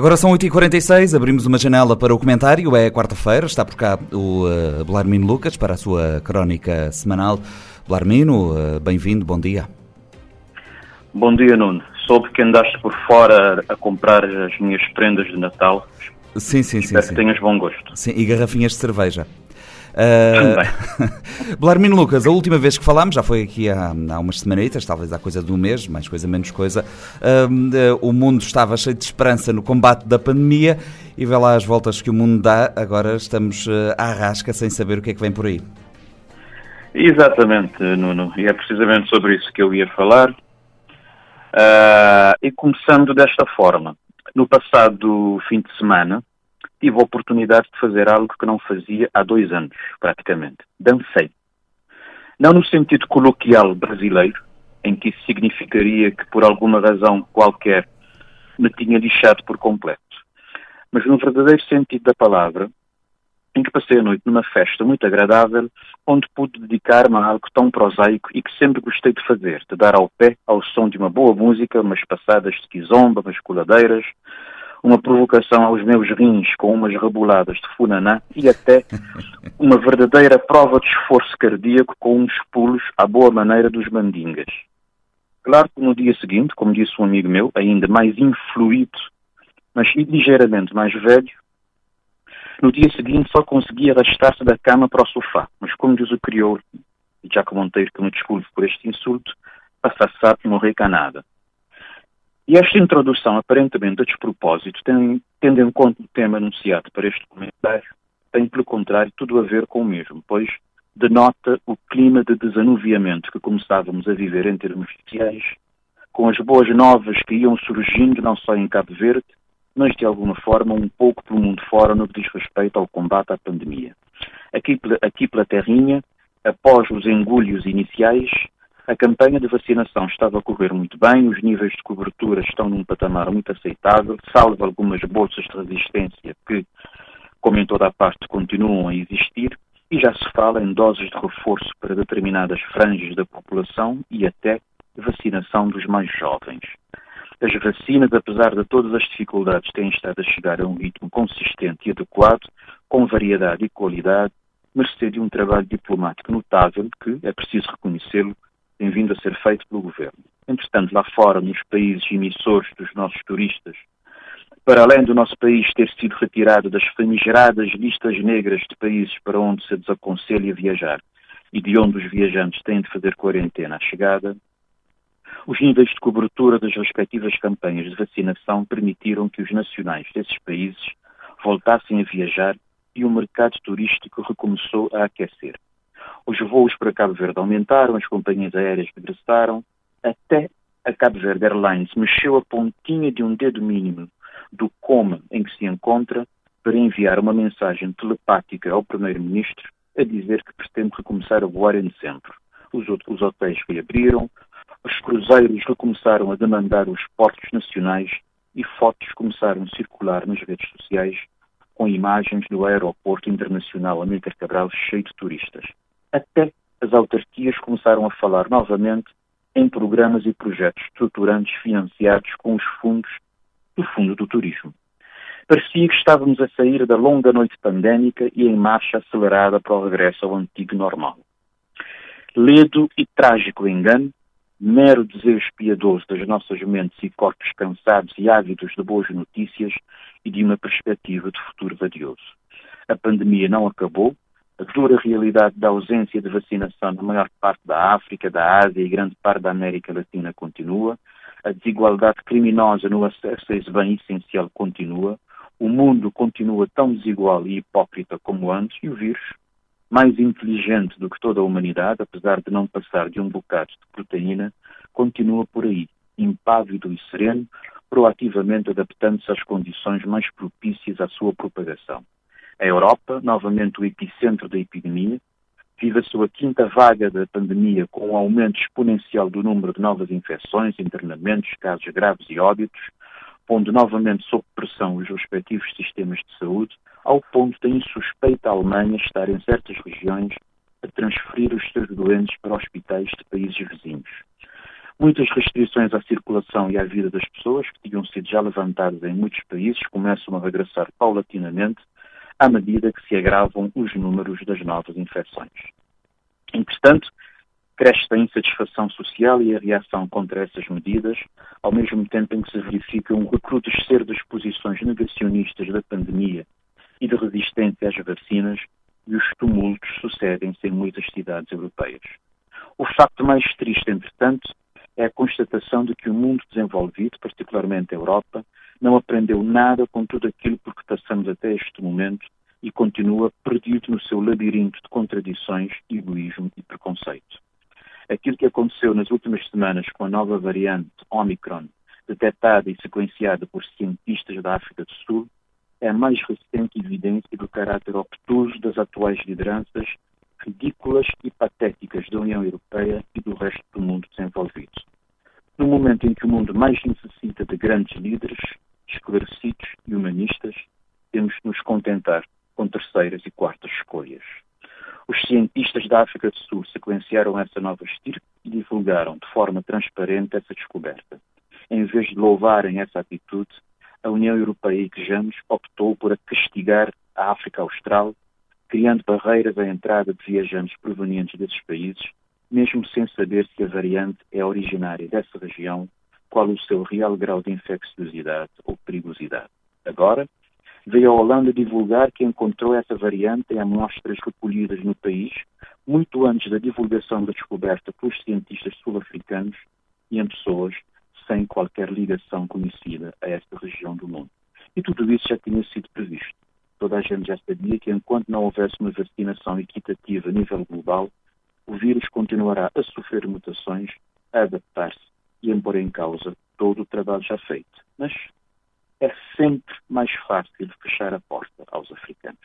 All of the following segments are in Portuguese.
Agora são 8h46, abrimos uma janela para o comentário. É quarta-feira, está por cá o uh, Belarmino Lucas para a sua crónica semanal. Belarmino, uh, bem-vindo, bom dia. Bom dia, Nuno. Soube que andaste por fora a comprar as minhas prendas de Natal. Sim, sim, Espero sim. que tenhas bom gosto. Sim, e garrafinhas de cerveja. Uh, Belarmino Lucas, a última vez que falámos, já foi aqui há, há umas semanitas, talvez há coisa de um mês, mais coisa, menos coisa, uh, uh, o mundo estava cheio de esperança no combate da pandemia e vê lá as voltas que o mundo dá, agora estamos à rasca sem saber o que é que vem por aí. Exatamente, Nuno, e é precisamente sobre isso que eu ia falar. e começando desta forma, no passado fim de semana, tive a oportunidade de fazer algo que não fazia há dois anos, praticamente. Dancei. Não no sentido coloquial brasileiro, em que isso significaria que por alguma razão qualquer me tinha deixado por completo, mas no verdadeiro sentido da palavra, em que passei a noite numa festa muito agradável, onde pude dedicar-me a algo tão prosaico e que sempre gostei de fazer, de dar ao pé ao som de uma boa música, umas passadas de quizomba, umas coladeiras, uma provocação aos meus rins com umas reboladas de funaná e até uma verdadeira prova de esforço cardíaco com uns pulos à boa maneira dos mandingas. Claro que no dia seguinte, como disse um amigo meu, ainda mais influído, mas ligeiramente mais velho, no dia seguinte só conseguia arrastar-se da cama para o sofá. Mas como diz o crioulo, e Jaco Monteiro que me desculpe por este insulto, passa sapo não reca nada. E esta introdução, aparentemente a despropósito, tem, tendo em conta o tema anunciado para este comentário, tem, pelo contrário, tudo a ver com o mesmo, pois denota o clima de desanuviamento que começávamos a viver em termos sociais, com as boas novas que iam surgindo não só em Cabo Verde, mas de alguma forma um pouco pelo mundo fora no que diz respeito ao combate à pandemia. Aqui, aqui pela terrinha, após os engulhos iniciais, a campanha de vacinação estava a correr muito bem, os níveis de cobertura estão num patamar muito aceitável, salvo algumas bolsas de resistência que, como em toda a parte, continuam a existir, e já se fala em doses de reforço para determinadas franjas da população e até vacinação dos mais jovens. As vacinas, apesar de todas as dificuldades, têm estado a chegar a um ritmo consistente e adequado, com variedade e qualidade, mercê de um trabalho diplomático notável que, é preciso reconhecê-lo, tem vindo a ser feito pelo governo. Entretanto, lá fora, nos países emissores dos nossos turistas, para além do nosso país ter sido retirado das famigeradas listas negras de países para onde se desaconselha viajar e de onde os viajantes têm de fazer quarentena à chegada, os níveis de cobertura das respectivas campanhas de vacinação permitiram que os nacionais desses países voltassem a viajar e o mercado turístico recomeçou a aquecer. Os voos para Cabo Verde aumentaram, as companhias aéreas regressaram, até a Cabo Verde Airlines mexeu a pontinha de um dedo mínimo do coma em que se encontra para enviar uma mensagem telepática ao Primeiro-Ministro a dizer que pretende recomeçar a voar em dezembro. Os, os hotéis reabriram, os cruzeiros recomeçaram a demandar os portos nacionais e fotos começaram a circular nas redes sociais com imagens do aeroporto internacional Amílcar Cabral cheio de turistas até as autarquias começaram a falar novamente em programas e projetos estruturantes financiados com os fundos do Fundo do Turismo. Parecia que estávamos a sair da longa noite pandémica e em marcha acelerada para o regresso ao antigo normal. Ledo e trágico engano, mero desejo piedoso das nossas mentes e corpos cansados e ávidos de boas notícias e de uma perspectiva de futuro vadioso. A pandemia não acabou, a dura realidade da ausência de vacinação na maior parte da África, da Ásia e grande parte da América Latina continua, a desigualdade criminosa no acesso a esse bem essencial continua, o mundo continua tão desigual e hipócrita como antes e o vírus, mais inteligente do que toda a humanidade, apesar de não passar de um bocado de proteína, continua por aí, impávido e sereno, proativamente adaptando-se às condições mais propícias à sua propagação. A Europa, novamente o epicentro da epidemia, vive a sua quinta vaga da pandemia com um aumento exponencial do número de novas infecções, internamentos, casos graves e óbitos, pondo novamente sob pressão os respectivos sistemas de saúde, ao ponto da insuspeita Alemanha estar em certas regiões a transferir os seus doentes para hospitais de países vizinhos. Muitas restrições à circulação e à vida das pessoas, que tinham sido já levantadas em muitos países, começam a regressar paulatinamente à medida que se agravam os números das novas infecções. Entretanto, cresce a insatisfação social e a reação contra essas medidas, ao mesmo tempo em que se verifica um recrudescer das posições negacionistas da pandemia e de resistência às vacinas, e os tumultos sucedem-se em muitas cidades europeias. O facto mais triste, entretanto, é a constatação de que o mundo desenvolvido, particularmente a Europa, não aprendeu nada com tudo aquilo por que passamos até este momento e continua perdido no seu labirinto de contradições, egoísmo e preconceito. Aquilo que aconteceu nas últimas semanas com a nova variante Omicron, detectada e sequenciada por cientistas da África do Sul, é a mais recente evidência do caráter obtuso das atuais lideranças ridículas e patéticas da União Europeia e do resto do mundo desenvolvido. No momento em que o mundo mais necessita de grandes líderes, esclarecidos e humanistas, temos de nos contentar com terceiras e quartas escolhas. Os cientistas da África do Sul sequenciaram essa nova estirpe e divulgaram de forma transparente essa descoberta. Em vez de louvarem essa atitude, a União Europeia e Quejamos optou por castigar a África Austral criando barreiras à entrada de viajantes provenientes desses países, mesmo sem saber se a variante é originária dessa região, qual o seu real grau de infecciosidade ou perigosidade. Agora, veio a Holanda divulgar que encontrou essa variante em amostras recolhidas no país, muito antes da divulgação da descoberta pelos cientistas sul-africanos e em pessoas sem qualquer ligação conhecida a esta região do mundo. E tudo isso já tinha sido previsto toda a gente já sabia que enquanto não houvesse uma vacinação equitativa a nível global, o vírus continuará a sofrer mutações, a adaptar-se e a pôr em causa todo o trabalho já feito. Mas é sempre mais fácil fechar a porta aos africanos.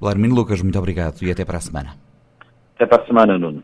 Blarmino Lucas, muito obrigado e até para a semana. Até para a semana, Nuno.